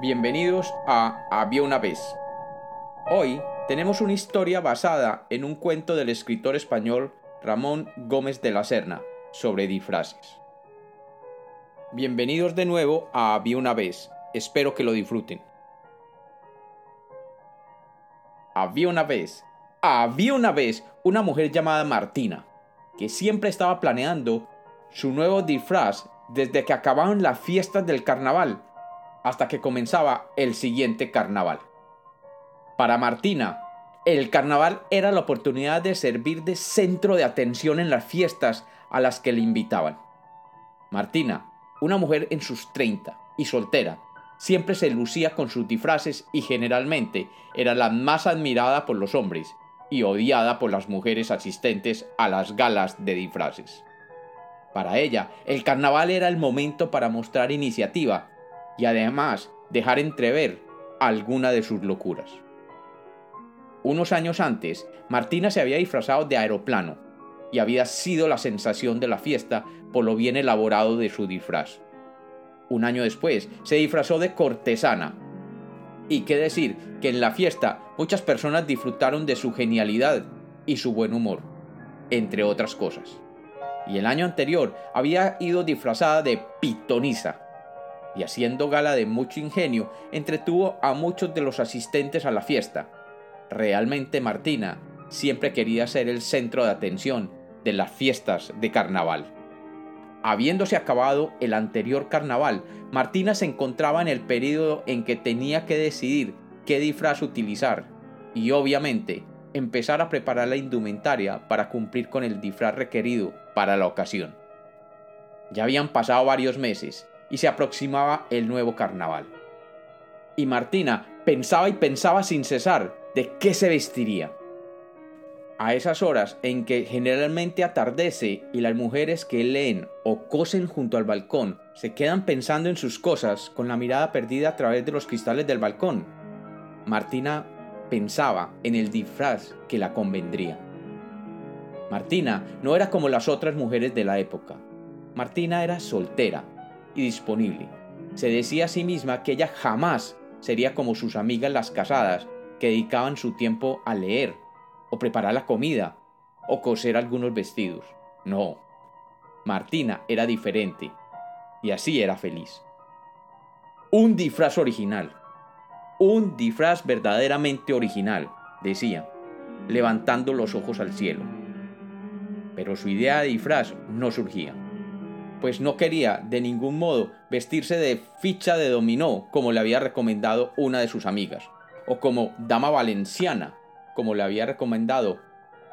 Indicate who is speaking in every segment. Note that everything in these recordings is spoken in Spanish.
Speaker 1: Bienvenidos a Había una vez. Hoy tenemos una historia basada en un cuento del escritor español Ramón Gómez de la Serna sobre disfraces. Bienvenidos de nuevo a Había una vez. Espero que lo disfruten. Había una vez, había una vez una mujer llamada Martina, que siempre estaba planeando su nuevo disfraz desde que acababan las fiestas del carnaval hasta que comenzaba el siguiente carnaval. Para Martina, el carnaval era la oportunidad de servir de centro de atención en las fiestas a las que le invitaban. Martina, una mujer en sus 30 y soltera, siempre se lucía con sus disfraces y generalmente era la más admirada por los hombres y odiada por las mujeres asistentes a las galas de disfraces. Para ella, el carnaval era el momento para mostrar iniciativa y además dejar entrever alguna de sus locuras. Unos años antes, Martina se había disfrazado de aeroplano y había sido la sensación de la fiesta por lo bien elaborado de su disfraz. Un año después, se disfrazó de cortesana. Y qué decir que en la fiesta muchas personas disfrutaron de su genialidad y su buen humor, entre otras cosas. Y el año anterior había ido disfrazada de pitonisa, y haciendo gala de mucho ingenio, entretuvo a muchos de los asistentes a la fiesta. Realmente Martina siempre quería ser el centro de atención de las fiestas de carnaval. Habiéndose acabado el anterior carnaval, Martina se encontraba en el periodo en que tenía que decidir qué disfraz utilizar y obviamente empezar a preparar la indumentaria para cumplir con el disfraz requerido para la ocasión. Ya habían pasado varios meses y se aproximaba el nuevo carnaval. Y Martina pensaba y pensaba sin cesar de qué se vestiría. A esas horas en que generalmente atardece y las mujeres que leen o cosen junto al balcón se quedan pensando en sus cosas con la mirada perdida a través de los cristales del balcón, Martina pensaba en el disfraz que la convendría. Martina no era como las otras mujeres de la época. Martina era soltera, y disponible. Se decía a sí misma que ella jamás sería como sus amigas las casadas, que dedicaban su tiempo a leer, o preparar la comida, o coser algunos vestidos. No, Martina era diferente, y así era feliz. Un disfraz original, un disfraz verdaderamente original, decía, levantando los ojos al cielo. Pero su idea de disfraz no surgía pues no quería de ningún modo vestirse de ficha de dominó como le había recomendado una de sus amigas, o como dama valenciana como le había recomendado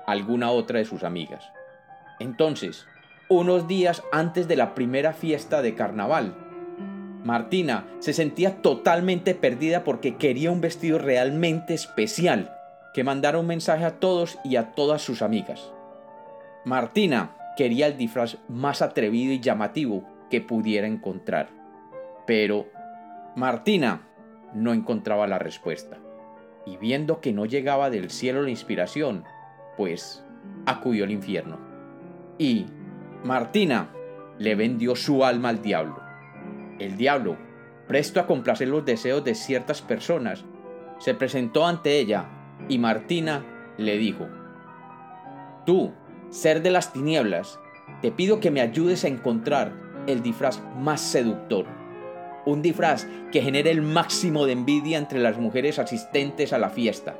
Speaker 1: alguna otra de sus amigas. Entonces, unos días antes de la primera fiesta de carnaval, Martina se sentía totalmente perdida porque quería un vestido realmente especial que mandara un mensaje a todos y a todas sus amigas. Martina quería el disfraz más atrevido y llamativo que pudiera encontrar. Pero Martina no encontraba la respuesta. Y viendo que no llegaba del cielo la inspiración, pues acudió al infierno. Y Martina le vendió su alma al diablo. El diablo, presto a complacer los deseos de ciertas personas, se presentó ante ella y Martina le dijo, Tú ser de las tinieblas, te pido que me ayudes a encontrar el disfraz más seductor. Un disfraz que genere el máximo de envidia entre las mujeres asistentes a la fiesta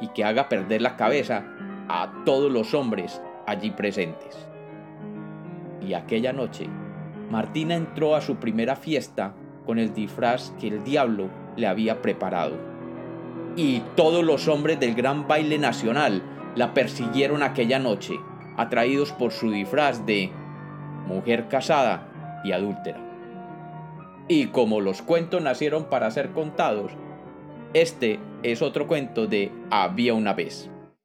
Speaker 1: y que haga perder la cabeza a todos los hombres allí presentes. Y aquella noche, Martina entró a su primera fiesta con el disfraz que el diablo le había preparado. Y todos los hombres del gran baile nacional la persiguieron aquella noche atraídos por su disfraz de mujer casada y adúltera. Y como los cuentos nacieron para ser contados, este es otro cuento de Había una vez.